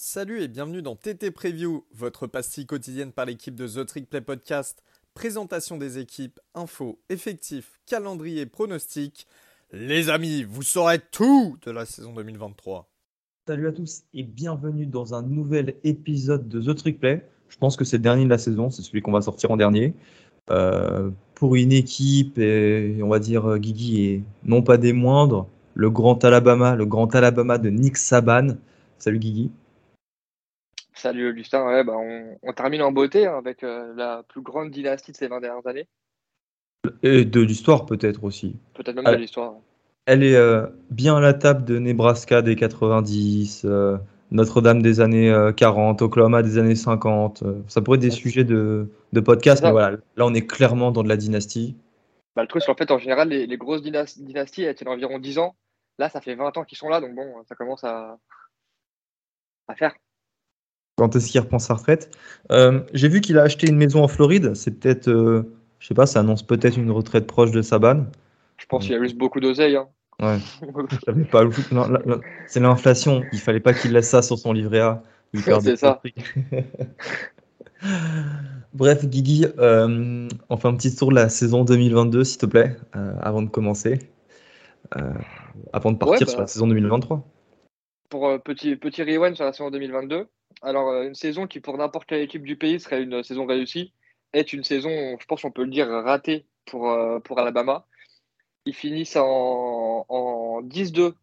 Salut et bienvenue dans TT Preview, votre pastille quotidienne par l'équipe de The Trick Play Podcast. Présentation des équipes, infos, effectifs, calendrier, pronostics. Les amis, vous saurez tout de la saison 2023. Salut à tous et bienvenue dans un nouvel épisode de The Trick Play. Je pense que c'est le dernier de la saison, c'est celui qu'on va sortir en dernier. Euh, pour une équipe, et on va dire euh, Guigui et non pas des moindres, le grand Alabama, le grand Alabama de Nick Saban. Salut Guigui. Salut Augustin, bah, on, termine en beauté hein, avec euh, la plus grande dynastie de ces 20 dernières années. Et de l'histoire peut-être aussi. Peut-être même de l'histoire. Elle est euh, bien à la table de Nebraska des 90, euh, Notre-Dame des années 40, Oklahoma des années 50. ça pourrait être des sujets de, podcast, mais voilà, là on est clairement dans de la dynastie. Bah, le truc, c'est en fait, en général, les, grosses dynasties, elles tiennent environ 10 ans. Là, ça fait 20 ans qu'ils sont là, donc bon, ça commence à, à faire quand est-ce qu'il reprend sa retraite. Euh, j'ai vu qu'il a acheté une maison en Floride. C'est peut-être, euh, je sais pas, ça annonce peut-être une retraite proche de Saban. Je pense qu'il a juste beaucoup d'oseille. Hein. Ouais. pas... C'est l'inflation. Il fallait pas qu'il laisse ça sur son livret A. C'est ça. Bref, Guigui, euh, on fait un petit tour de la saison 2022, s'il te plaît, avant de commencer. avant de partir sur la bah. saison 2023. Pour petit, petit rewind sur la saison 2022, alors, euh, une saison qui, pour n'importe quelle équipe du pays, serait une saison réussie, est une saison, je pense qu'on peut le dire, ratée pour, euh, pour Alabama. Ils finissent en, en 10-2,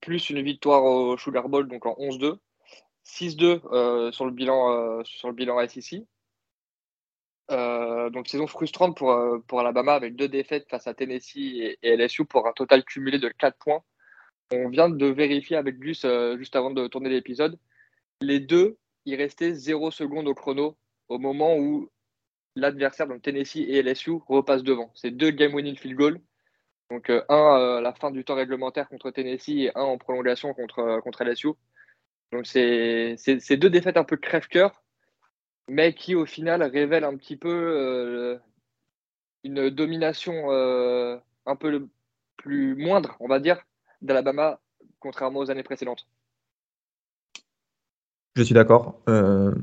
plus une victoire au Sugar Bowl, donc en 11-2. 6-2 euh, sur, le bilan, sur le bilan SEC. donc saison frustrante pour, pour Alabama avec deux défaites face à Tennessee et, et, LSU pour un total cumulé de 4 points. On vient de vérifier avec Gus juste avant de tourner l'épisode les deux, il restait 0 secondes au chrono au moment où l'adversaire, donc Tennessee et LSU, repassent devant. C'est deux game-winning field goals. Donc euh, un à la fin du temps réglementaire contre Tennessee et un en prolongation contre, euh, contre LSU. Donc c'est deux défaites un peu crève-cœur, mais qui au final révèlent un petit peu euh, une domination un peu plus moindre, on va dire, d'Alabama, contrairement aux années précédentes. Je suis d'accord. Euh,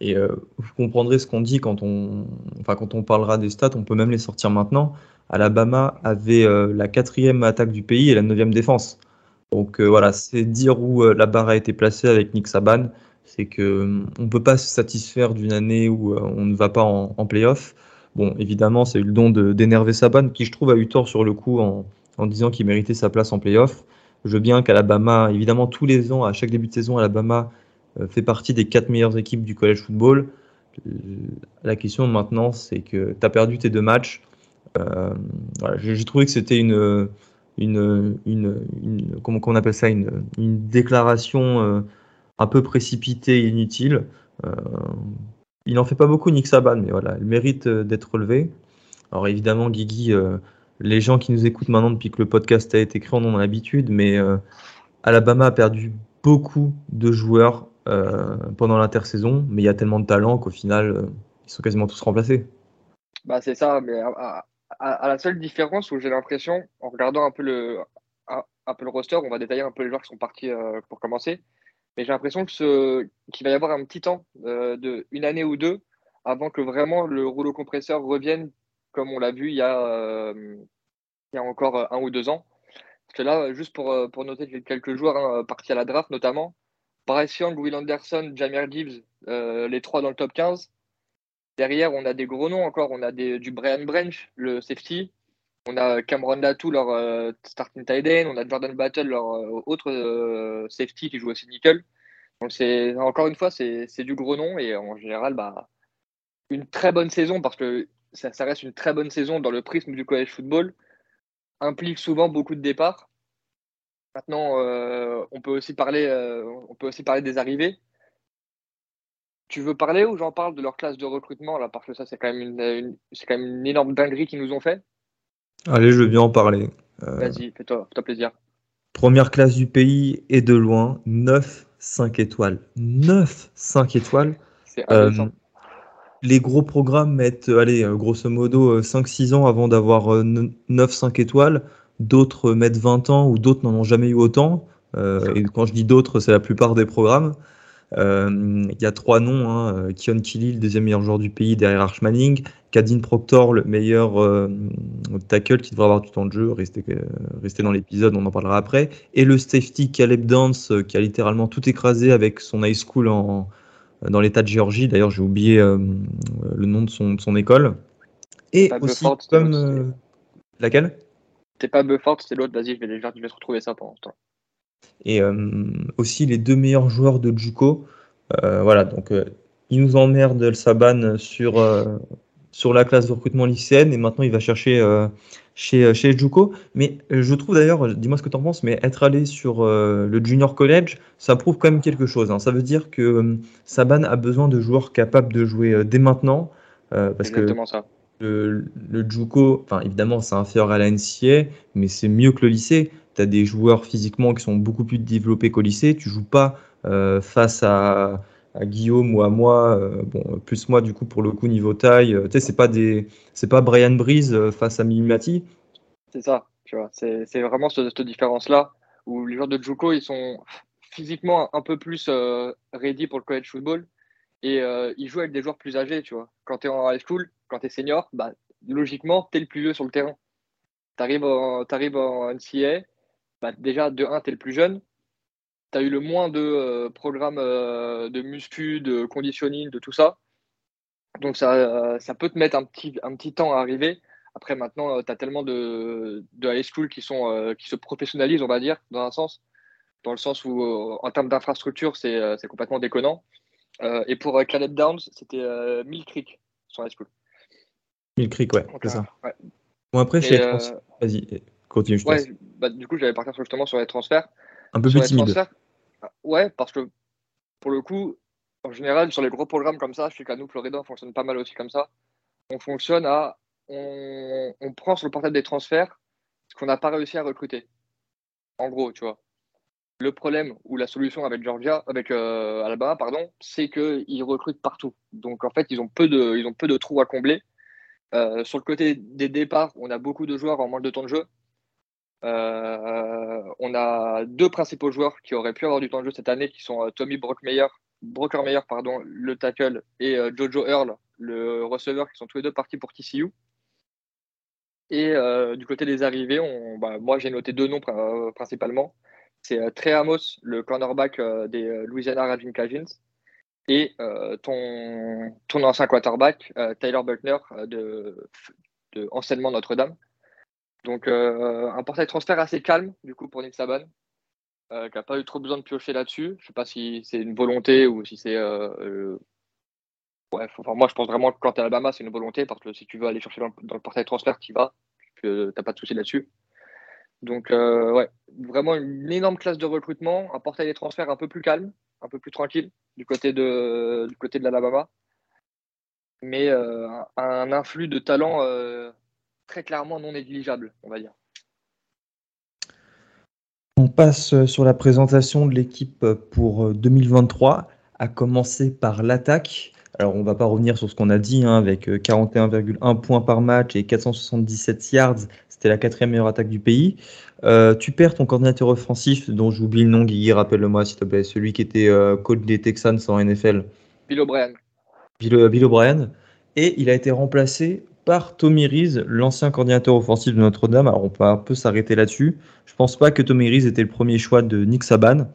et euh, vous comprendrez ce qu'on dit quand on, enfin, quand on parlera des stats, on peut même les sortir maintenant. Alabama avait euh, la quatrième attaque du pays et la neuvième défense. Donc voilà, c'est dire où la barre a été placée avec Nick Saban. C'est que on peut pas se satisfaire d'une année où on ne va pas en, en playoff. Bon, évidemment, c'est eu le don d'énerver Saban, qui je trouve a eu tort sur le coup en, en disant qu'il méritait sa place en playoff. Je veux bien qu'Alabama, évidemment, tous les ans, à chaque début de saison, Alabama fait partie des quatre meilleures équipes du college football. La question maintenant, c'est que tu as perdu tes deux matchs. Euh, J'ai trouvé que c'était une, une, une, comment on appelle ça, une, une déclaration euh, un peu précipitée et inutile. Euh, il n'en fait pas beaucoup, Nick Saban, mais voilà, il mérite d'être relevé. Alors évidemment, Guigui, les gens qui nous écoutent maintenant depuis que le podcast a été créé en ont l'habitude, mais Alabama a perdu beaucoup de joueurs euh, pendant l'intersaison, mais il y a tellement de talent qu'au final, euh, ils sont quasiment tous remplacés. Bah, c'est ça, mais à, la seule différence où j'ai l'impression, en regardant un peu, le, un, peu le roster, on va détailler un peu les joueurs qui sont partis euh, pour commencer, mais j'ai l'impression qu'il va y avoir un petit temps de une année ou deux avant que vraiment le rouleau compresseur revienne comme on l'a vu il y, a, il y a encore un ou deux ans. Parce que là, juste pour, pour noter quelques joueurs hein, partis à la draft notamment, Bryce Young, Will Anderson, Jamir Gibbs, euh, les trois dans le top 15. Derrière, on a des gros noms encore. On a du Brian Branch, le safety. On a Cameron Latou, leur euh, starting tight end. On a Jordan Battle, leur euh, autre safety qui joue aussi nickel. Donc, encore une fois, c'est du gros nom. Et en général, bah, une très bonne saison parce que ça, ça reste une très bonne saison dans le prisme du college football. Implique souvent beaucoup de départs. Maintenant, euh, on, peut aussi parler, euh, on peut aussi parler des arrivées. Tu veux parler ou j'en parle de leur classe de recrutement là Parce que ça, c'est quand, même une, quand même une énorme dinguerie qu'ils nous ont fait? Allez, je veux bien en parler. Euh, Vas-y, fais-toi plaisir. Première classe du pays et de loin, 9 5 étoiles. 9 5 étoiles. C'est les gros programmes mettent, allez, grosso modo, 5-6 ans avant d'avoir 9 5 étoiles. D'autres mettent 20 ans ou d'autres n'en ont jamais eu autant. Euh, et quand je dis d'autres, c'est la plupart des programmes. Il y a trois noms, hein, Kion Kili, le deuxième meilleur joueur du pays derrière Arch Manning, Kadin Proctor, le meilleur tackle qui devrait avoir du temps de jeu, rester, rester dans l'épisode, on en parlera après, et le safety Caleb Dance qui a littéralement tout écrasé avec son high school en, dans l'état de Géorgie. D'ailleurs, j'ai oublié le nom de son, de son école. Et aussi, comme. laquelle? C'est pas Bufford, c'est l'autre. Vas-y, je vais, je vais retrouver ça pendant ce temps. Et euh, aussi les deux meilleurs joueurs de Juco. Euh, voilà, donc euh, il nous emmerde El Saban sur, sur la classe de recrutement lycéenne et maintenant il va chercher chez, chez Juco. Mais je trouve d'ailleurs, dis-moi ce que tu en penses, mais être allé sur le Junior College, ça prouve quand même quelque chose. Hein. Ça veut dire que Saban a besoin de joueurs capables de jouer dès maintenant. parce Exactement ça le, le Juco, enfin évidemment c'est inférieur à la NCA, mais c'est mieux que le lycée. Tu as des joueurs physiquement qui sont beaucoup plus développés qu'au lycée. Tu joues pas euh, face à, Guillaume ou à moi, euh, bon plus moi du coup pour le coup niveau taille. tu sais c'est pas pas Brian Breeze euh, face à Mimimati. C'est ça, tu vois. C'est, vraiment cette, différence là où les joueurs de Juco ils sont physiquement un peu plus ready pour le college football et ils jouent avec des joueurs plus âgés, tu vois. Quand tu es en high school, quand tu es senior, bah, logiquement, tu es le plus vieux sur le terrain. Tu arrives en, NCA, bah, déjà, de 1, tu es le plus jeune. Tu as eu le moins de euh, programmes euh, de muscu, de conditioning, de tout ça. Donc, ça, euh, ça peut te mettre un petit, un petit temps à arriver. Après, maintenant, tu as tellement de, de high school qui, sont, qui se professionnalisent, on va dire, dans un sens. Dans le sens où, en termes d'infrastructure, c'est complètement déconnant. et pour Caleb Downs, c'était Mill Creek, son high school. Mill Creek, ouais, c'est ça. Bon, après, chez euh... Vas-y, continue, je ouais, bah, Du coup, j'allais partir justement sur les transferts. Un peu plus timide. Ouais, parce que pour le coup, en général, sur les gros programmes comme ça, je sais qu'à nous, Florida, on fonctionne pas mal aussi comme ça. On fonctionne à. On, on prend sur le portail des transferts ce qu'on n'a pas réussi à recruter. En gros, tu vois. Le problème ou la solution avec Georgia, avec euh, Alabama, pardon, c'est qu'ils recrutent partout. Donc en fait, ils ont peu de, ils ont peu de trous à combler. Euh, sur le côté des départs, on a beaucoup de joueurs en manque de temps de jeu. Euh, on a deux principaux joueurs qui auraient pu avoir du temps de jeu cette année, qui sont euh, Tommy Brockmeyer, Brockermeyer, le tackle, et Jojo Earl, le receveur, qui sont tous les deux partis pour TCU. Et du côté des arrivées, bah, moi j'ai noté deux noms principalement. C'est Trey Amos, le cornerback des Louisiana Raging Cajuns, et euh, ton, ancien quarterback, euh, Tyler Buckner euh, de, de Enseignement Notre-Dame. Donc un portail transfert assez calme du coup pour Nick Saban, qui n'a pas eu trop besoin de piocher là-dessus. Je ne sais pas si c'est une volonté ou si c'est... Enfin, moi je pense vraiment que quand tu es Alabama, c'est une volonté parce que si tu veux aller chercher dans le, portail transfert, tu y vas, tu n'as pas de souci là-dessus. Donc, ouais, vraiment une énorme classe de recrutement, un portail des transferts un peu plus calme, un peu plus tranquille du côté de, du côté de l'Alabama. Mais euh, un, influx de talent euh, très clairement non négligeable, on va dire. On passe sur la présentation de l'équipe pour 2023, à commencer par l'attaque. Alors, on ne va pas revenir sur ce qu'on a dit, hein, avec 41,1 points par match et 477 yards. C'était la quatrième meilleure attaque du pays. Euh, tu perds ton coordinateur offensif, dont j'oublie le nom, Guigui, rappelle-le-moi s'il te plaît, celui qui était euh, coach des Texans en NFL. Bill O'Brien. Euh, Bill, O'Brien. Et il a été remplacé par Tommy Reese, l'ancien coordinateur offensif de Notre-Dame. Alors on peut un peu s'arrêter là-dessus. Je pense pas que Tommy Reese était le premier choix de Nick Saban.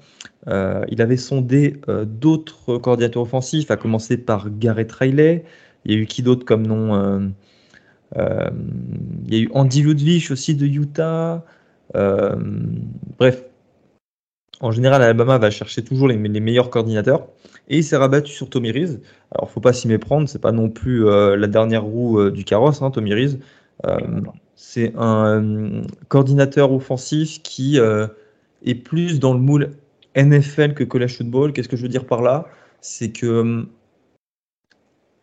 il avait sondé d'autres coordinateurs offensifs, à commencer par Garrett Riley. Il y a eu qui d'autre comme nom Il y a eu Andy Ludwig aussi de Utah. Euh, bref, en général, Alabama va chercher toujours les, meilleurs coordinateurs et il s'est rabattu sur Tommy Reese. Alors, faut pas s'y méprendre, c'est pas non plus euh, la dernière roue euh, du carrosse, hein, Tommy Reese. c'est un coordinateur offensif qui est plus dans le moule NFL que college football. Qu'est-ce que je veux dire par là? C'est que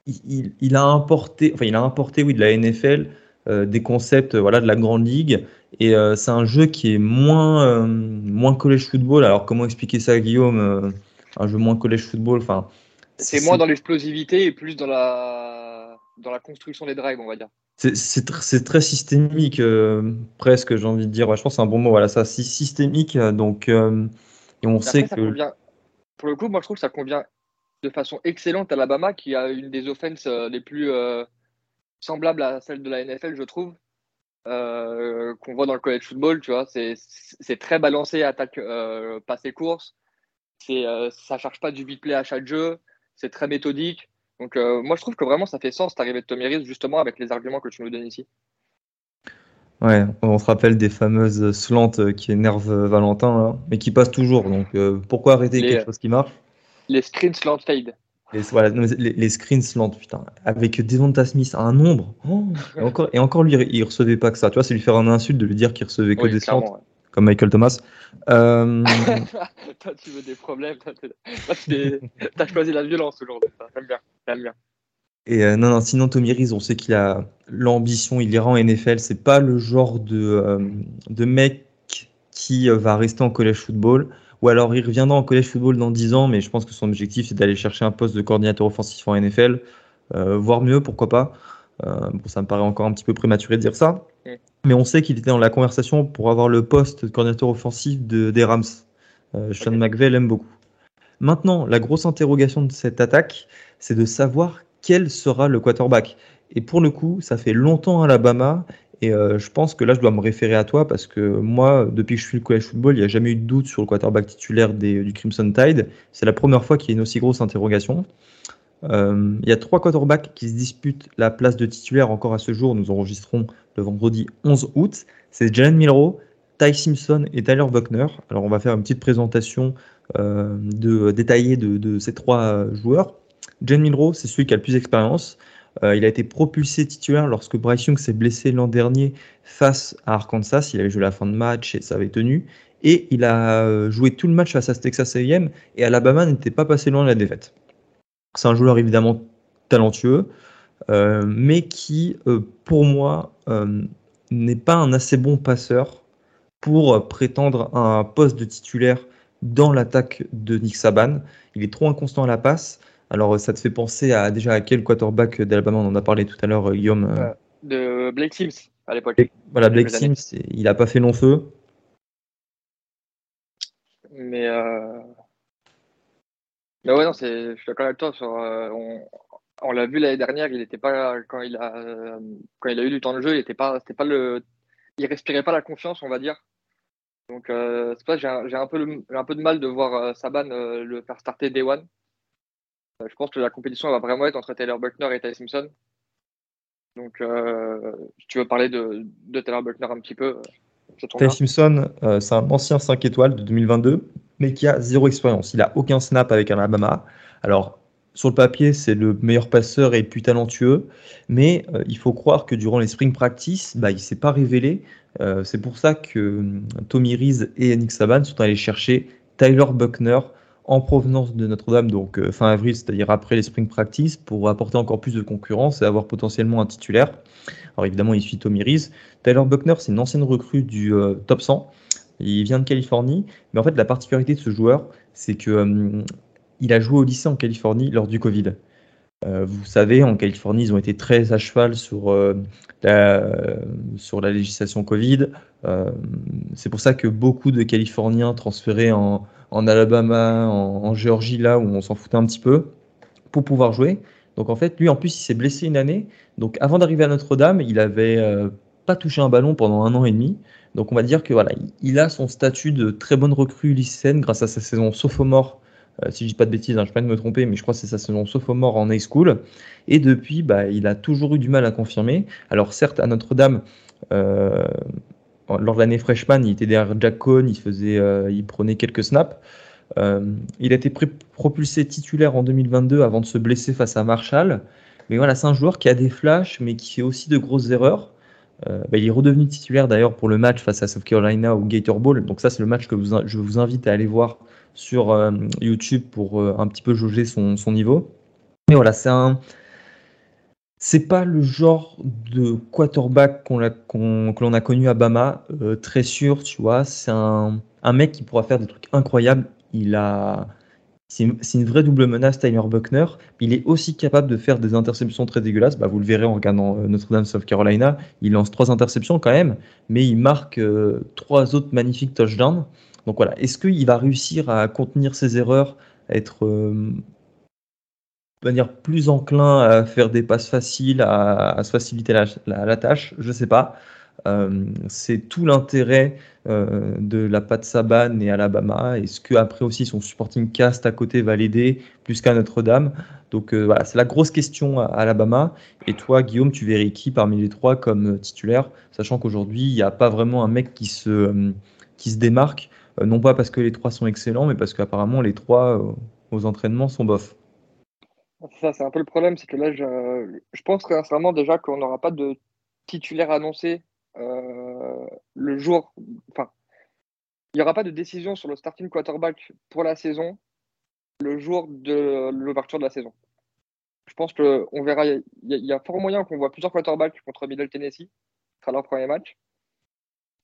il, a importé, enfin, il a importé, oui, de la NFL des concepts, voilà, de la grande ligue et euh, c'est un jeu qui est moins, euh, moins college football. Alors, comment expliquer ça, Guillaume euh, Un jeu moins college football? Enfin, C'est moins dans l'explosivité et plus dans la, dans la construction des drives, on va dire. C'est très systémique, presque, j'ai envie de dire. je pense que c'est un bon mot. Voilà, ça, c'est systémique. Donc, et on sait que. pour le coup, moi, je trouve que ça convient de façon excellente à Alabama, qui a une des offenses les plus semblables à celle de la NFL, je trouve. qu'on voit dans le college football, tu vois, c'est très balancé, attaque, euh, passe et course. C'est, euh, ça charge pas du beat play à chaque jeu, c'est très méthodique. Donc moi je trouve que vraiment ça fait sens d'arriver de Tommy Reese justement avec les arguments que tu nous donnes ici. Ouais, on se rappelle des fameuses slants qui énervent Valentin, mais qui passent toujours. Donc pourquoi arrêter quelque chose qui marche? Les screen slant fade. Les, voilà, les, screen slant, putain, avec Devonta Smith à un nombre. Oh, et, encore, et encore lui, il recevait pas que ça. Tu vois, c'est lui faire un insulte de lui dire qu'il recevait que des slants, comme Michael Thomas. Euh... toi, tu veux des problèmes. Toi, as choisi la violence aujourd'hui. J'aime bien. J'aime bien. Et euh, non, non, sinon Tommy Reese, on sait qu'il a l'ambition, il ira en NFL. C'est pas le genre de, euh, de mec qui euh, va rester en college football. Ou alors il reviendra en college football dans 10 ans, mais je pense que son objectif c'est d'aller chercher un poste de coordinateur offensif en NFL, voire mieux, pourquoi pas. bon, ça me paraît encore un petit peu prématuré de dire ça. Mais on sait qu'il était dans la conversation pour avoir le poste de coordinateur offensif de, des Rams. Sean McVay l'aime beaucoup. Maintenant, la grosse interrogation de cette attaque, c'est de savoir quel sera le quarterback. Et pour le coup, ça fait longtemps à Alabama. Et euh, je pense que là, je dois me référer à toi parce que moi, depuis que je suis le college football, il n'y a jamais eu de doute sur le quarterback titulaire du Crimson Tide. C'est la première fois qu'il y a une aussi grosse interrogation. Euh, il y a trois quarterbacks qui se disputent la place de titulaire encore à ce jour. Nous enregistrons le vendredi 11 août. C'est Jalen Milrow, Ty Simpson et Tyler Buckner. Alors, on va faire une petite présentation euh, de, détaillée de, ces trois joueurs. Jen Milrow, c'est celui qui a le plus d'expérience. Euh, il a été propulsé titulaire lorsque Bryce Young s'est blessé l'an dernier face à Arkansas. Il avait joué la fin de match et ça avait tenu. Et il a euh, joué tout le match face à Texas A&M et Alabama n'était pas passé loin de la défaite. C'est un joueur évidemment talentueux, euh, mais qui, pour moi, n'est pas un assez bon passeur pour prétendre à un poste de titulaire dans l'attaque de Nick Saban. Il est trop inconstant à la passe. Alors, ça te fait penser à déjà à quel quarterback d'Alabama on en a parlé tout à l'heure, euh, Guillaume euh De Blake Sims à l'époque. Voilà, Blake Sims, il n'a pas fait long feu. Mais, euh... Mais ouais, non, je suis d'accord avec toi. Sur, euh, on, l'a vu l'année dernière, il était pas quand il a quand il a eu du temps de jeu, il était pas, c'était pas le, il respirait pas la confiance, on va dire. Donc c'est pas, j'ai un, peu un peu de mal de voir Saban le faire starter Day One. Euh, je pense que la compétition va vraiment être entre Taylor Buckner et Ty Simpson. Donc, euh, si tu veux parler de, de Taylor Buckner un petit peu. Euh, Ty Simpson, c'est un ancien 5 étoiles de 2022, mais qui a zéro expérience. Il a aucun snap avec Alabama. Alors, sur le papier, c'est le meilleur passeur et le plus talentueux, mais il faut croire que durant les spring practice, bah, il ne s'est pas révélé. c'est pour ça que Tommy Reese et Nick Saban sont allés chercher Tyler Buckner, en provenance de Notre-Dame, donc euh, fin avril, c'est-à-dire après les spring practice, pour apporter encore plus de concurrence et avoir potentiellement un titulaire. Alors évidemment, il suit Tommy Reese. Tyler Buckner, c'est une ancienne recrue du euh, top 100. Il vient de Californie, mais en fait, la particularité de ce joueur, c'est que euh, il a joué au lycée en Californie lors du Covid. Vous savez, en Californie, ils ont été très à cheval sur, la, sur la législation Covid. c'est pour ça que beaucoup de Californiens transférés en, en Alabama, en, Géorgie, là où on s'en foutait un petit peu, pour pouvoir jouer. Donc en fait, lui en plus, il s'est blessé une année. Donc avant d'arriver à Notre-Dame, il avait euh, pas touché un ballon pendant un an et demi. Donc on va dire que voilà, il a son statut de très bonne recrue lycéenne grâce à sa saison sophomore. Euh, si je dis pas de bêtises, hein, je ne pas me tromper, mais je crois que c'est sa saison sophomore en high school. Et depuis, bah, il a toujours eu du mal à confirmer. Alors certes, à Notre-Dame, euh, lors de l'année freshman, il était derrière Jack Cohn, il, faisait, euh, il prenait quelques snaps. Il a été propulsé titulaire en 2022 avant de se blesser face à Marshall. Mais voilà, c'est un joueur qui a des flashs, mais qui fait aussi de grosses erreurs. Bah, il est redevenu titulaire d'ailleurs pour le match face à South Carolina au Gator Bowl. Donc ça, c'est le match que je vous invite à aller voir sur YouTube pour un petit peu jauger son, son niveau. Mais voilà, c'est un, c'est pas le genre de quarterback qu'on que l'on a connu à Bama, euh, très sûr, tu vois. C'est un, mec qui pourra faire des trucs incroyables. Il a, c'est une, vraie double menace, Tyler Buckner. Il est aussi capable de faire des interceptions très dégueulasses. Bah, vous le verrez en regardant euh, Notre-Dame South Carolina. Il lance trois interceptions quand même, mais il marque euh, trois autres magnifiques touchdowns. Donc voilà, est-ce qu'il va réussir à contenir ses erreurs être manière plus enclin à faire des passes faciles, à, se faciliter la, tâche, je sais pas. Euh, c'est tout l'intérêt euh, de la patte Saban et Alabama. Est-ce que après aussi son supporting cast à côté va l'aider plus qu'à Notre-Dame? Donc euh, voilà, c'est la grosse question à Alabama. Et toi, Guillaume, tu verrais qui parmi les trois comme titulaire, sachant qu'aujourd'hui il n'y a pas vraiment un mec qui se démarque, non pas parce que les trois sont excellents, mais parce qu'apparemment les trois aux entraînements sont bof. Ça, c'est un peu le problème, c'est que là, je, je pense sincèrement déjà qu'on n'aura pas de titulaire annoncé euh, le jour. Enfin, il n'y aura pas de décision sur le starting quarterback pour la saison le jour de l'ouverture de la saison. Je pense qu'on verra, il y, a fort moyen qu'on voit plusieurs quarterbacks contre Middle Tennessee, ce sera leur premier match.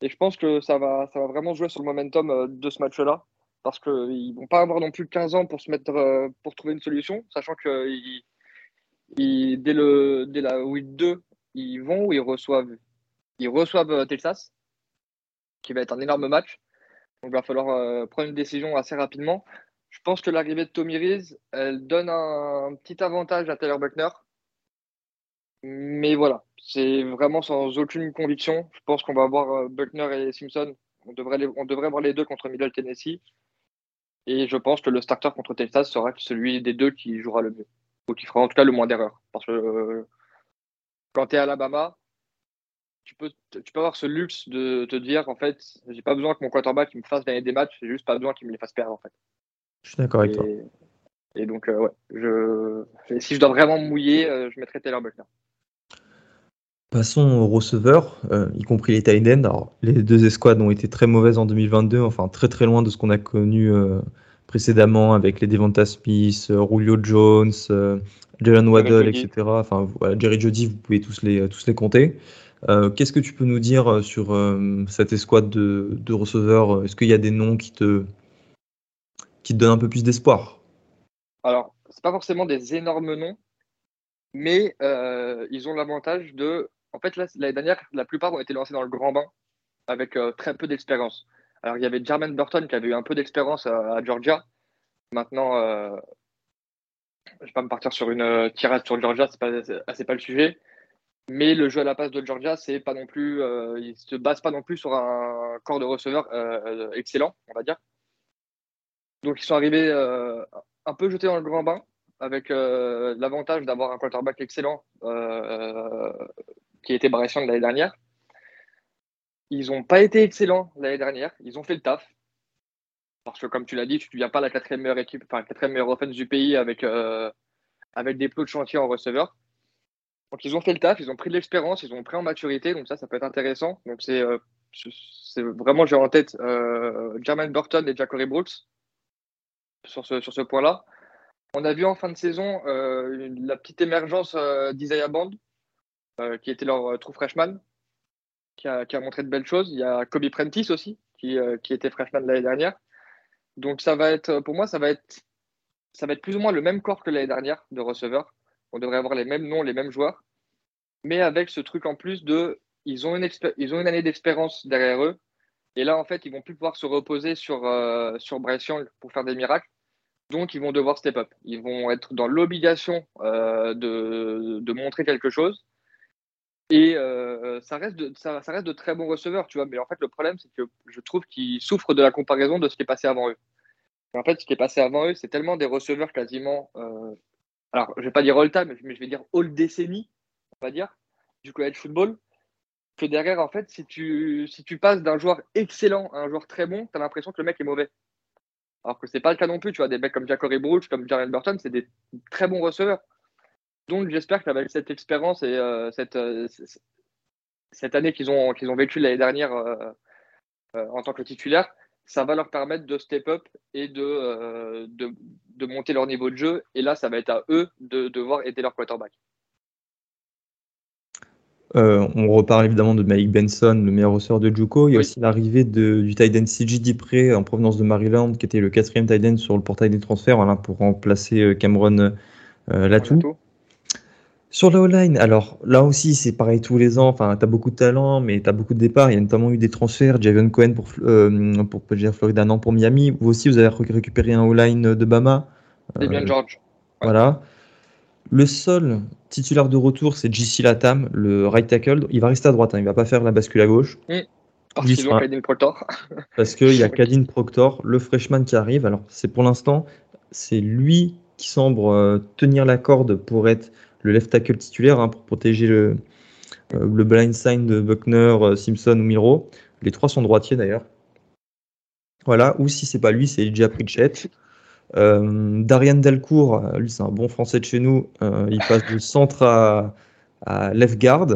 Et je pense que ça va, ça va vraiment jouer sur le momentum euh, de ce match-là parce qu'ils ne vont pas avoir non plus 15 ans pour se mettre euh, pour trouver une solution, sachant que dès, le, dès la week 2, ils vont ou ils reçoivent, ils reçoivent euh, Texas, qui va être un énorme match. Donc il va falloir euh, prendre une décision assez rapidement. Je pense que l'arrivée de Tommy Rees, elle donne un, petit avantage à Taylor Buckner. Mais voilà, c'est vraiment sans aucune conviction. Je pense qu'on va avoir Buckner et Simpson. On devrait, on devrait voir les deux contre Middle Tennessee. Et je pense que le starter contre Texas sera celui des deux qui jouera le mieux. Ou qui fera en tout cas le moins d'erreurs. Parce que euh, quand tu es à Alabama, tu peux, tu peux avoir ce luxe de te dire en fait, j'ai pas besoin que mon quarterback me fasse gagner des matchs, j'ai juste pas besoin qu'il me les fasse perdre en fait. Je suis d'accord avec toi. Et donc, euh, ouais, je, si je dois vraiment mouiller, euh, je mettrai Taylor Buckner. Passons aux receveurs, euh, y compris les tight ends. les deux escouades ont été très mauvaises en 2022, enfin très très loin de ce qu'on a connu euh, précédemment avec les Devonta Smith, euh, Julio Jones, Jalen Waddle, etc. Enfin, Jerry Jody, vous pouvez tous les, tous les compter. Qu'est-ce que tu peux nous dire sur cette escouade de, de receveurs? Est-ce qu'il y a des noms qui te, qui te donnent un peu plus d'espoir? Alors, c'est pas forcément des énormes noms, mais ils ont l'avantage de en fait, l'année dernière, la plupart ont été lancés dans le grand bain avec euh, très peu d'expérience. Alors, il y avait Jermaine Burton qui avait eu un peu d'expérience à, Georgia. Maintenant, euh, je ne vais pas me partir sur une euh, tirade sur Georgia, ce n'est pas, pas le sujet. Mais le jeu à la passe de Georgia, c'est pas non plus, il se base pas non plus sur un corps de receveur excellent, on va dire. Donc, ils sont arrivés un peu jetés dans le grand bain avec l'avantage d'avoir un quarterback excellent qui était Bryce l'année dernière. Ils n'ont pas été excellents l'année dernière. Ils ont fait le taf. Parce que, comme tu l'as dit, tu ne deviens pas la quatrième meilleure équipe, enfin, quatrième meilleure offense du pays avec, euh, avec des plots de chantier en receveur. Donc, ils ont fait le taf, ils ont pris de l'expérience, ils ont pris en maturité. Donc, ça, ça peut être intéressant. Donc, c'est euh, vraiment, j'ai en tête euh, Burton et Jackory Brooks sur ce, sur ce point-là. On a vu en fin de saison euh, la petite émergence d'Isaiah Band, qui était leur euh, true freshman, qui a, montré de belles choses. Il y a Kobe Prentice aussi, qui, euh, était freshman l'année dernière. Donc ça va être, pour moi, ça va être, ça va être plus ou moins le même corps que l'année dernière de receveurs. On devrait avoir les mêmes noms, les mêmes joueurs, mais avec ce truc en plus de, ils ont une, année d'expérience derrière eux, et là en fait, ils vont plus pouvoir se reposer sur sur Bryce Young pour faire des miracles. Donc ils vont devoir step up. Ils vont être dans l'obligation de montrer quelque chose. Et euh, ça, reste de, ça, reste de très bons receveurs, tu vois. Mais en fait, le problème, c'est que je trouve qu'ils souffrent de la comparaison de ce qui est passé avant eux. en fait, ce qui est passé avant eux, c'est tellement des receveurs quasiment. Euh, alors, je vais pas dire all time, mais je vais dire all décennie, on va dire, du college football. Que derrière, en fait, si tu, si tu passes d'un joueur excellent à un joueur très bon, tu as l'impression que le mec est mauvais. Alors que c'est pas le cas non plus, tu vois. Des mecs comme Jacory Brooch, comme Jaren Burton, c'est des très bons receveurs. Donc j'espère qu'avec cette expérience et euh, cette, euh, cette année qu'ils ont, qu'ils ont vécue l'année dernière euh, en tant que titulaire, ça va leur permettre de step up et de, de, monter leur niveau de jeu. Et là, ça va être à eux de devoir aider leur quarterback. on reparle évidemment de Mike Benson, le meilleur receveur de Juco. Il y a aussi l'arrivée du tight end CJ Dipré en provenance de Maryland, qui était le quatrième tight end sur le portail des transferts voilà, pour remplacer Cameron Latou. Sur la O-line, alors là aussi, c'est pareil tous les ans. Enfin, tu as beaucoup de talent, mais tu as beaucoup de départs. Il y a notamment eu des transferts. Javion Cohen pour, euh, pour dire Florida, non, pour Miami. Vous aussi, vous avez récupéré un O-line de Bama. Damien George. Voilà. Le seul titulaire de retour, c'est JC Latam, le right tackle. Il va rester à droite, hein, il va pas faire la bascule à gauche. Sera- Caden Proctor. Parce qu'il y a Kadin Proctor, le freshman qui arrive. Alors, c'est pour l'instant, c'est lui qui semble euh, tenir la corde pour être le left tackle titulaire, hein, pour protéger le, euh, le blind sign de Buckner, euh, Simpson ou Miro. Les trois sont droitiers d'ailleurs. Voilà, ou si c'est pas lui, c'est Elijah Pritchett. Euh, Darian Delcourt, lui c'est un bon français de chez nous, il passe de centre à, left guard.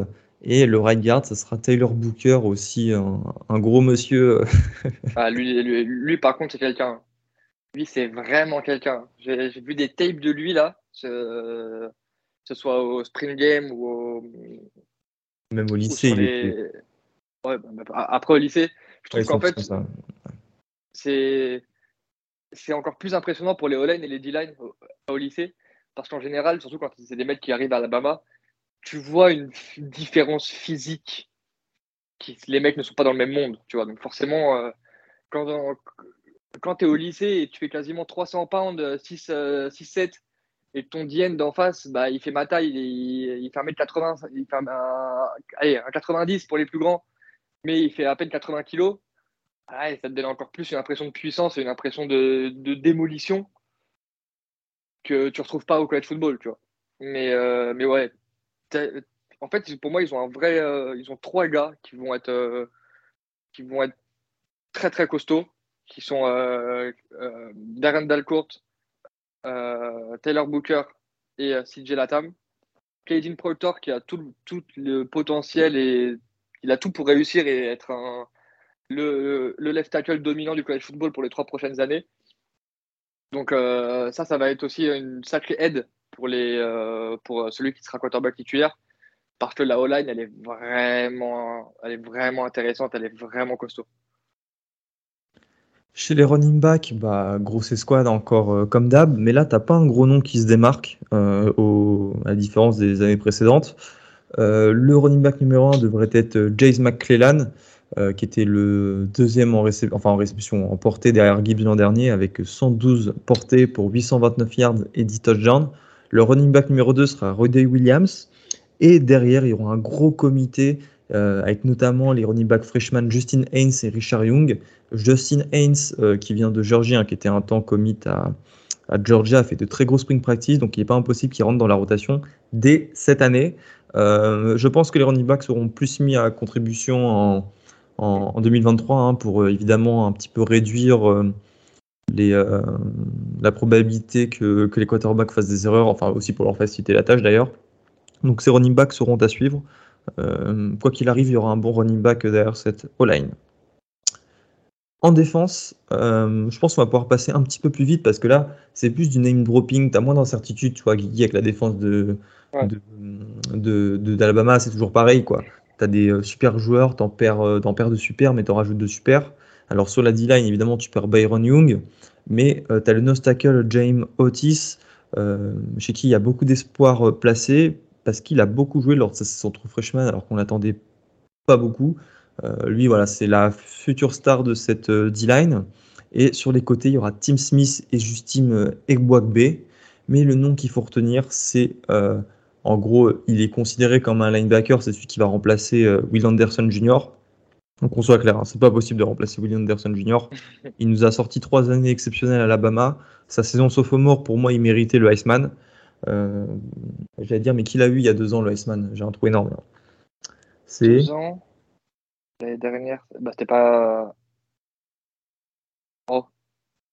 Et le right guard, ce sera Taylor Booker aussi, un, gros monsieur Ah, lui, lui, par contre, c'est quelqu'un. Lui, c'est vraiment quelqu'un. J'ai vu des tapes de lui, là, ce soit au Spring Game ou, au, Même au lycée, les... Ouais, bah, bah, après, au lycée, je trouve Ouais, qu'en fait, c'est c'est encore plus impressionnant pour les O-line et les D-line au, au lycée. Parce qu'en général, surtout quand c'est des mecs qui arrivent à Alabama, tu vois une différence physique. Qui, les mecs ne sont pas dans le même monde, tu vois. Donc forcément, euh, quand, quand tu es au lycée et tu fais quasiment 300 pounds, 6, 6-7, et ton DN d'en face, bah, il fait ma taille, il, il fait 1m80, il un, allez, un 90 pour les plus grands, mais il fait à peine 80 kilos. Ah ça te donne encore plus une impression de puissance et une impression de, de démolition que tu retrouves pas au college football, tu vois. Mais, euh, mais ouais, en fait, pour moi, ils ont un vrai, euh, ils ont trois gars qui vont être, euh, qui vont être très très costauds, qui sont Darren Dalcourt, Taylor Booker et euh, CJ Latam. Caden Proctor qui a tout, le- potentiel et il a tout pour réussir et être le, le left tackle dominant du college football pour les trois prochaines années. Donc euh, ça, ça va être aussi une sacrée aide pour, les, euh, pour celui qui sera quarterback titulaire parce que la O-line, elle est vraiment, elle est vraiment intéressante, elle est vraiment costaud. Chez les running backs, bah, grosse escouade encore euh, comme d'hab, mais là, t'as pas un gros nom qui se démarque, euh, à la différence des années précédentes. Euh, le running back numéro 1 devrait être Jace McClellan, qui était le deuxième en, récep- enfin, en réception, en portée derrière Gibbs l'an dernier, avec 112 portées pour 829 yards et 10 touchdowns. Le running back numéro 2 sera Rodney Williams, et derrière, il y aura un gros comité, avec notamment les running back freshmen Justin Haynes et Richard Young. Justin Haynes, euh, qui vient de Georgie, hein, qui était un temps commit à, Georgia, a fait de très gros spring practice, donc il n'est pas impossible qu'il rentre dans la rotation dès cette année. Euh, je pense que les running backs seront plus mis à contribution en, en, en 2023 hein, pour euh, évidemment un petit peu réduire la probabilité que, les quarterbacks fassent des erreurs, enfin aussi pour leur faciliter la tâche d'ailleurs. Donc ces running backs seront à suivre. Quoi qu'il arrive, il y aura un bon running back derrière cette O-line. En défense, euh, je pense qu'on va pouvoir passer un petit peu plus vite parce que là, c'est plus du name dropping. Tu as moins d'incertitude, tu vois, Guigui, avec la défense de, Ouais. de, d'Alabama, c'est toujours pareil, quoi. Tu as des euh, super joueurs, t'en perds, euh, t'en perds de super, mais t'en rajoutes de super. Alors sur la D-line, évidemment, tu perds Byron Young, mais tu as le nose tackle James Otis, euh, chez qui il y a beaucoup d'espoir euh, placé parce qu'il a beaucoup joué lors de saison true freshman alors qu'on l'attendait pas beaucoup. Euh, lui, voilà, c'est la future star de cette euh, D-line. Et sur les côtés, il y aura Tim Smith et Justine euh, Egbuakbe. Mais le nom qu'il faut retenir, c'est euh, en gros, il est considéré comme un linebacker, c'est celui qui va remplacer euh, Will Anderson Jr. Donc qu'on soit clair, hein, c'est pas possible de remplacer Will Anderson Jr. Il nous a sorti trois années exceptionnelles à Alabama. Sa saison sophomore, pour moi, il méritait le Iceman. Euh, J'allais dire, mais qui l'a eu il y a deux ans, le Iceman J'ai un trou énorme. C'est. Deux ans, l'année dernière, bah, c'était pas. Oh,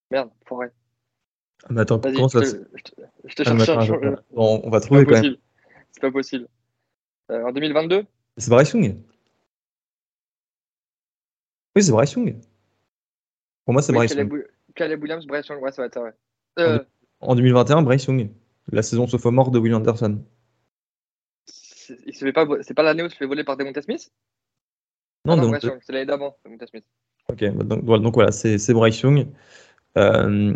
merde, forêt. Ah, mais attends, comment je, ça te- se- je te- je te Ah, cherche un attends, on, on va trouver quand même. C'est pas possible. Euh, en 2022 C'est Bryce Young Oui, c'est Bryce Young. Pour moi, c'est Oui, Bryce Young. Caleb Williams, Bryce Young, ouais, ça va être. Euh, En 2021, Bryce Young. La saison sophomore de Will Anderson. c'est pas, pas l'année où il se fait voler par Devonta Smith? Non, Ah non, donc, c'est l'année d'avant, Smith. Ok, bah donc, voilà, donc voilà, c'est Bryce Young. Euh,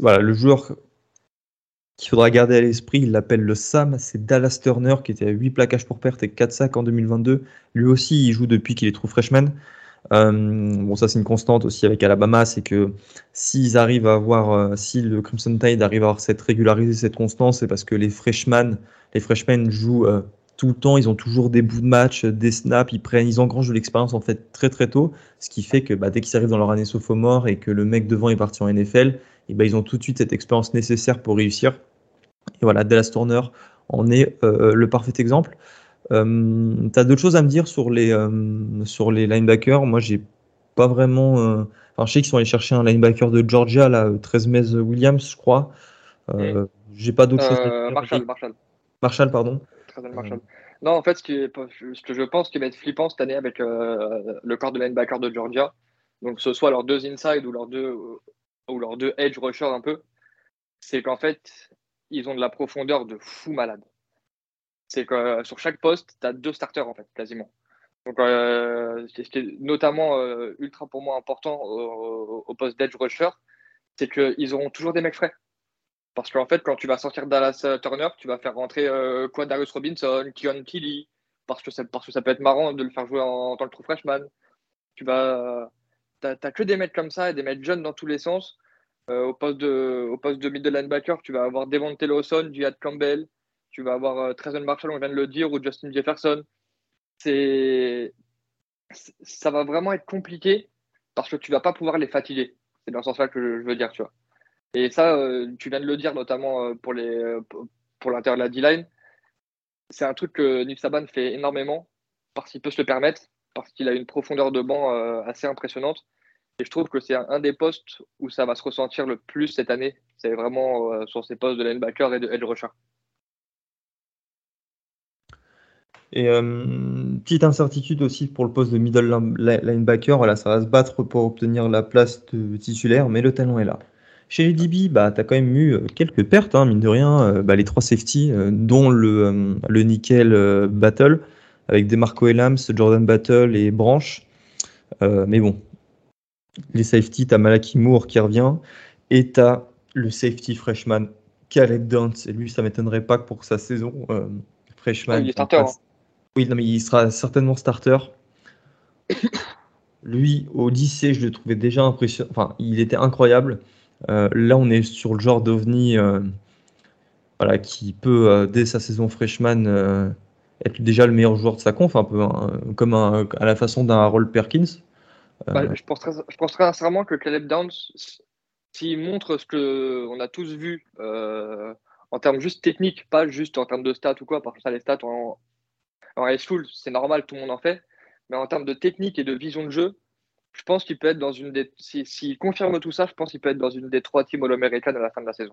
voilà, le joueur qu'il faudra garder à l'esprit, il l'appelle le Sam, c'est Dallas Turner qui était à 8 plaquages pour perte et 4 sacs en 2022. Lui aussi, il joue depuis qu'il est trop freshman. bon, ça c'est une constante aussi avec Alabama, c'est que s'ils arrivent à avoir, si le Crimson Tide arrive à avoir cette régulariser cette constance, c'est parce que les freshmen, les freshmen jouent tout le temps, ils ont toujours des bouts de match, des snaps, ils prennent, ils engrangent de l'expérience en fait très très tôt, ce qui fait que bah, dès qu'ils arrivent dans leur année sophomore et que le mec devant est parti en NFL, et bah, ils ont tout de suite cette expérience nécessaire pour réussir. Et voilà, Dallas Turner en est euh, le parfait exemple. Euh, tu as d'autres choses à me dire sur les, euh, sur les linebackers? Moi, j'ai pas vraiment. Enfin, je sais qu'ils sont allés chercher un linebacker de Georgia, là, 13 Mez Williams, je crois. j'ai pas d'autres choses. Marshall, Marshall. Marshall, pardon. Non, en fait, ce, qui ce, que je pense qui va être flippant cette année avec euh, le corps de linebacker de Georgia, donc ce soit leurs deux inside ou leurs deux, ou leurs deux edge rushers un peu, c'est qu'en fait, ils ont de la profondeur de fou malade. C'est que euh, sur chaque poste, tu as deux starters en fait, quasiment. Donc, euh, ce qui est notamment ultra pour moi important au, au poste d'edge rusher, c'est qu'ils auront toujours des mecs frais. Parce qu'en fait, quand tu vas sortir Dallas euh, Turner, tu vas faire rentrer euh, quoi Darius Robinson, Keon Kelly, parce que, ça, parce que ça peut être marrant de le faire jouer en, tant que true freshman. Tu vas, t'as, que des mecs comme ça et des mecs jeunes dans tous les sens. Euh, au, poste de, au poste de middle linebacker, tu vas avoir Devon Lawson, Jihad Campbell, tu vas avoir euh, Marshall, on vient de le dire, ou Justin Jefferson. Ça va vraiment être compliqué parce que tu vas pas pouvoir les fatiguer. C'est dans ce sens-là que je veux dire, tu vois. Et ça, euh, tu viens de le dire notamment euh, euh, pour l'intérieur de la D-line. C'est un truc que Nick Saban fait énormément parce qu'il peut se le permettre, parce qu'il a une profondeur de banc assez impressionnante. Et je trouve que c'est un, des postes où ça va se ressentir le plus cette année. C'est vraiment sur ces postes de linebacker et de edge rusher. Et petite incertitude aussi pour le poste de middle linebacker. Voilà, ça va se battre pour obtenir la place de titulaire, mais le talent est là. Chez les DB, bah, tu as quand même eu euh, quelques pertes, hein, mine de rien. Euh, bah, les trois safety, euh, dont le, le nickel battle, avec des Marco Elams, Jordan Battle et Branch. mais bon, les safety, tu as Malaki Moore qui revient, et tu as le safety freshman Caleb Dance. Et lui, ça m'étonnerait pas que pour sa saison freshman. il est starter. Oui, mais il sera certainement starter. Lui, au lycée, je le trouvais déjà impressionnant. Enfin, il était incroyable. Euh, là, on est sur le genre d'ovni euh, voilà, qui peut, euh, dès sa saison freshman, être déjà le meilleur joueur de sa conf, un peu hein, comme à la façon d'un Harold Perkins. Bah, je, pense très, sincèrement que Caleb Downs, s'il montre ce qu'on a tous vu en termes juste techniques, pas juste en termes de stats ou quoi, parce que ça, les stats en, en high c'est normal, tout le monde en fait, mais en termes de technique et de vision de jeu, je pense qu'il peut être dans une des. S'il confirme tout ça, je pense qu'il peut être dans une des trois teams All-American à la fin de la saison.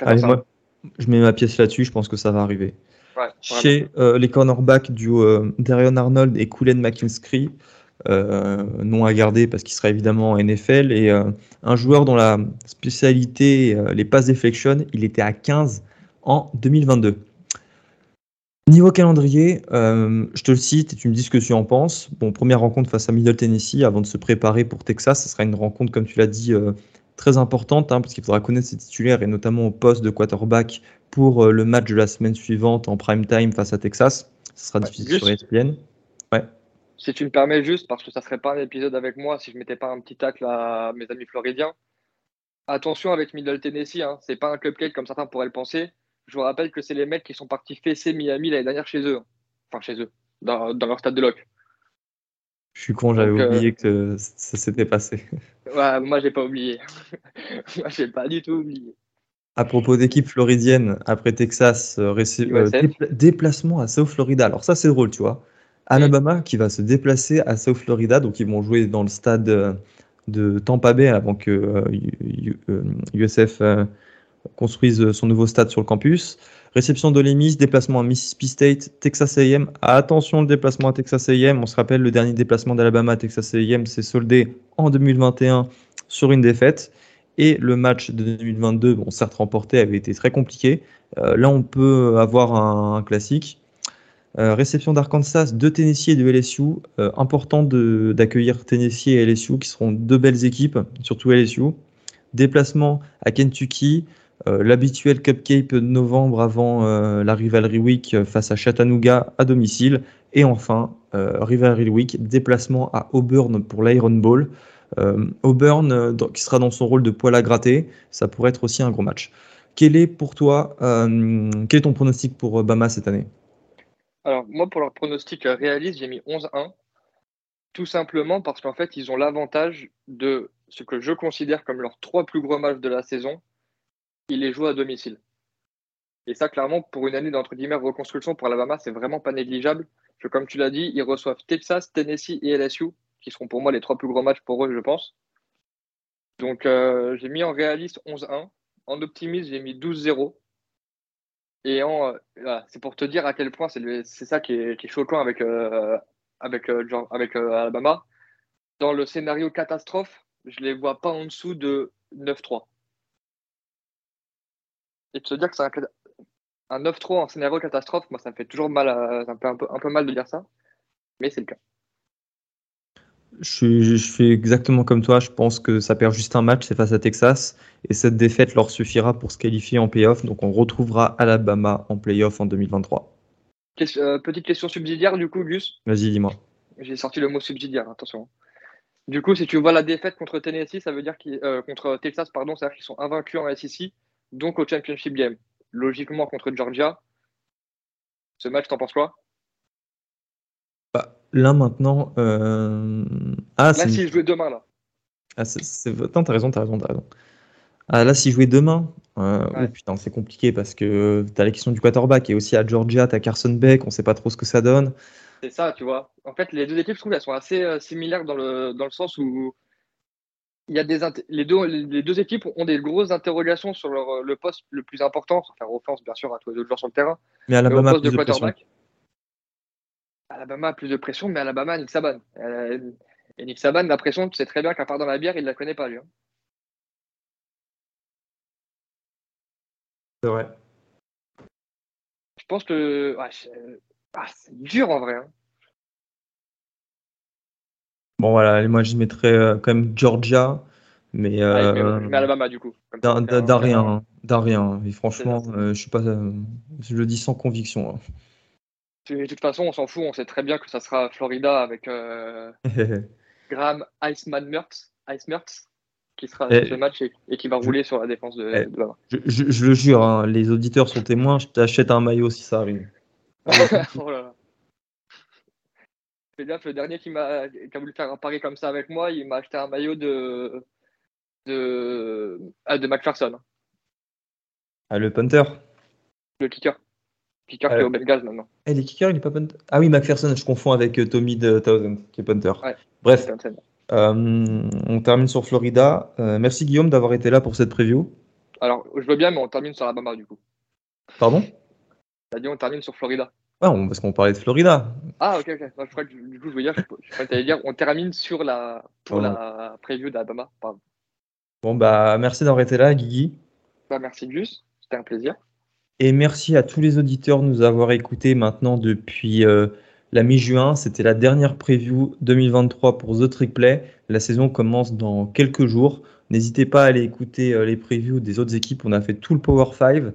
Allez, moi, je mets ma pièce là-dessus, je pense que ça va arriver. Chez euh, les cornerbacks du euh, Darion Arnold et Koulen McKinstry, euh, non à garder parce qu'il sera évidemment en NFL, et un joueur dont la spécialité, les passes deflection, il était à 15 en 2022. Niveau calendrier, euh, je te le cite et tu me dis ce que tu en penses. Bon, première rencontre face à Middle Tennessee avant de se préparer pour Texas. Ce sera une rencontre, comme tu l'as dit, euh, très importante hein, parce qu'il faudra connaître ses titulaires et notamment au poste de quarterback pour euh, le match de la semaine suivante en prime time face à Texas. Ce sera difficile sur ESPN. Ouais. Si tu me permets juste, parce que ça serait pas un épisode avec moi si je mettais pas un petit tacle à mes amis floridiens. Attention avec Middle Tennessee, hein, c'est pas un cupcake comme certains pourraient le penser je vous rappelle que c'est les mecs qui sont partis fesser Miami l'année dernière chez eux. Enfin, chez eux, dans, leur stade de loc. Je suis con, j'avais oublié euh, que ça s'était passé. Ouais, moi, j'ai pas oublié. moi, j'ai pas du tout oublié. À propos d'équipe floridienne, après Texas, euh, euh, déplacement à South Florida. Alors ça, c'est drôle, tu vois. Alabama qui va se déplacer à South Florida, donc ils vont jouer dans le stade de Tampa Bay avant que USF construisent son nouveau stade sur le campus. Réception de l'EMIS, déplacement à Mississippi State, Texas A&M. Attention, le déplacement à Texas A&M. On se rappelle, le dernier déplacement d'Alabama à Texas A&M s'est soldé en 2021 sur une défaite. Et le match de 2022, bon, certes remporté, avait été très compliqué. Euh, là, on peut avoir un, classique. Euh, réception d'Arkansas, de Tennessee et de LSU. Euh, important d'accueillir Tennessee et LSU, qui seront deux belles équipes, surtout LSU. Déplacement à Kentucky, euh, l'habituel cupcake de novembre avant euh, la rivalry week face à Chattanooga à domicile Et enfin, euh, Rivalry Week, déplacement à Auburn pour l'Iron Bowl. Euh, Auburn, euh, qui sera dans son rôle de poil à gratter, ça pourrait être aussi un gros match. Quel est pour toi, euh, quel est ton pronostic pour euh, Bama cette année? Alors, moi, pour leur pronostic euh, réaliste, j'ai mis 11-1. Tout simplement parce qu'en fait, ils ont l'avantage de ce que je considère comme leurs trois plus gros matchs de la saison. Ils les jouent à domicile. Et ça, clairement, pour une année d'entre guillemets reconstruction pour Alabama, c'est vraiment pas négligeable. Comme tu l'as dit, ils reçoivent Texas, Tennessee et LSU, qui seront pour moi les trois plus gros matchs pour eux, je pense. Donc, euh, j'ai mis en réaliste 11-1. En optimiste, j'ai mis 12-0. Et en, euh, c'est pour te dire à quel point c'est ça qui est, qui est choquant avec, euh, avec, Alabama. Dans le scénario catastrophe, je les vois pas en dessous de 9-3. Et de se dire que c'est un, un 9-3 en scénario catastrophe, moi ça me fait toujours mal, à- ça me fait un peu, un peu mal de dire ça, mais c'est le cas. je, suis- je fais exactement comme toi. Je pense que ça perd juste un match, c'est face à Texas. Et cette défaite leur suffira pour se qualifier en playoff. Donc on retrouvera Alabama en playoff en 2023. Ques- euh, petite question subsidiaire du coup, Gus. Vas-y, dis-moi. J'ai sorti le mot subsidiaire, attention. Du coup, si tu vois la défaite contre Tennessee, ça veut dire qu'ils, euh, contre Texas, pardon, c'est-à-dire qu'ils sont invaincus en SEC, donc au Championship Game. Logiquement contre Georgia. Ce match, t'en penses quoi? Bah, là maintenant. euh, Ah, Là, s'ils jouaient demain, là. Ah, c'est, t'as raison, t'as raison, t'as raison. Ah, là, si jouer demain, euh, Ouais. oh, putain, c'est compliqué parce que t'as la question du quarterback et aussi à Georgia, t'as Carson Beck, on sait pas trop ce que ça donne. C'est ça, tu vois. En fait, les deux équipes, je trouve, elles sont assez euh, similaires dans le, dans le sens où il y a des les, deux, les deux équipes ont des grosses interrogations sur leur, euh, le poste le plus important, sans faire offense, bien sûr, à tous les autres joueurs sur le terrain, Mais mais au Alabama a poste de plus de pression. quarterback. Alabama a plus de pression, mais Alabama a Nick Saban. Euh, et Nick Saban, la pression, tu sais très bien qu'à part dans la bière, il ne la connaît pas, lui. hein. C'est vrai. Je pense que ouais, c'est ah, c'est dur en vrai. hein. Bon, voilà, moi je mettrais euh, quand même Georgia, mais euh, je mets Alabama, du coup. Ça, d'un, rien, hein, d'un rien. Et franchement, euh, je suis pas, euh, je le dis sans conviction. hein. De toute façon, on s'en fout, on sait très bien que ça sera Florida avec euh, hein. Graham Iceman Mertz, Ice Mertz, qui sera Eh, sur ce match et, et qui va je- rouler sur la défense de, Eh. de je, je- je le jure, hein, les auditeurs sont témoins, je t'achète un maillot si ça arrive. oh là là. Le dernier qui m'a qui a voulu faire un pari comme ça avec moi, il m'a acheté un maillot de de, ah, de McPherson, Ah, le punter. le kicker. Kicker qui Euh, est au Bengals maintenant. Eh, les kickers, il est pas punter. Ah oui, McPherson, je confonds avec euh, Tommy de Thousand, qui est punter. Ouais. Bref, euh, on termine sur Florida. Euh, merci Guillaume d'avoir été là pour cette preview. Alors, je veux bien, mais on termine sur Alabama du coup. Pardon? T'as dit on termine sur Florida. Ah, on- parce qu'on parlait de Florida. Ah, ok, ok. Non, je crois que du coup, je veux dire, je, crois que t'allais dire, on termine sur la, pour la preview d'Alabama. Bon, bah, merci été là, Guigui. Bah, merci Gus, c'était un plaisir. Et merci à tous les auditeurs de nous avoir écoutés maintenant depuis euh, la mi-juin. C'était la dernière preview 2023 pour The Trick Play. La saison commence dans quelques jours. N'hésitez pas à aller écouter euh, les previews des autres équipes. On a fait tout le Power 5, euh,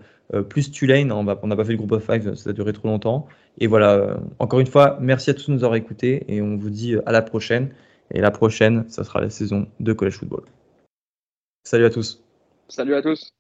plus Tulane. On n'a pas fait le groupe of 5, ça a duré trop longtemps. Et voilà, euh, encore une fois, merci à tous de nous avoir écoutés. Et on vous dit euh, à la prochaine. Et la prochaine, ça sera la saison de College Football. Salut à tous. Salut à tous.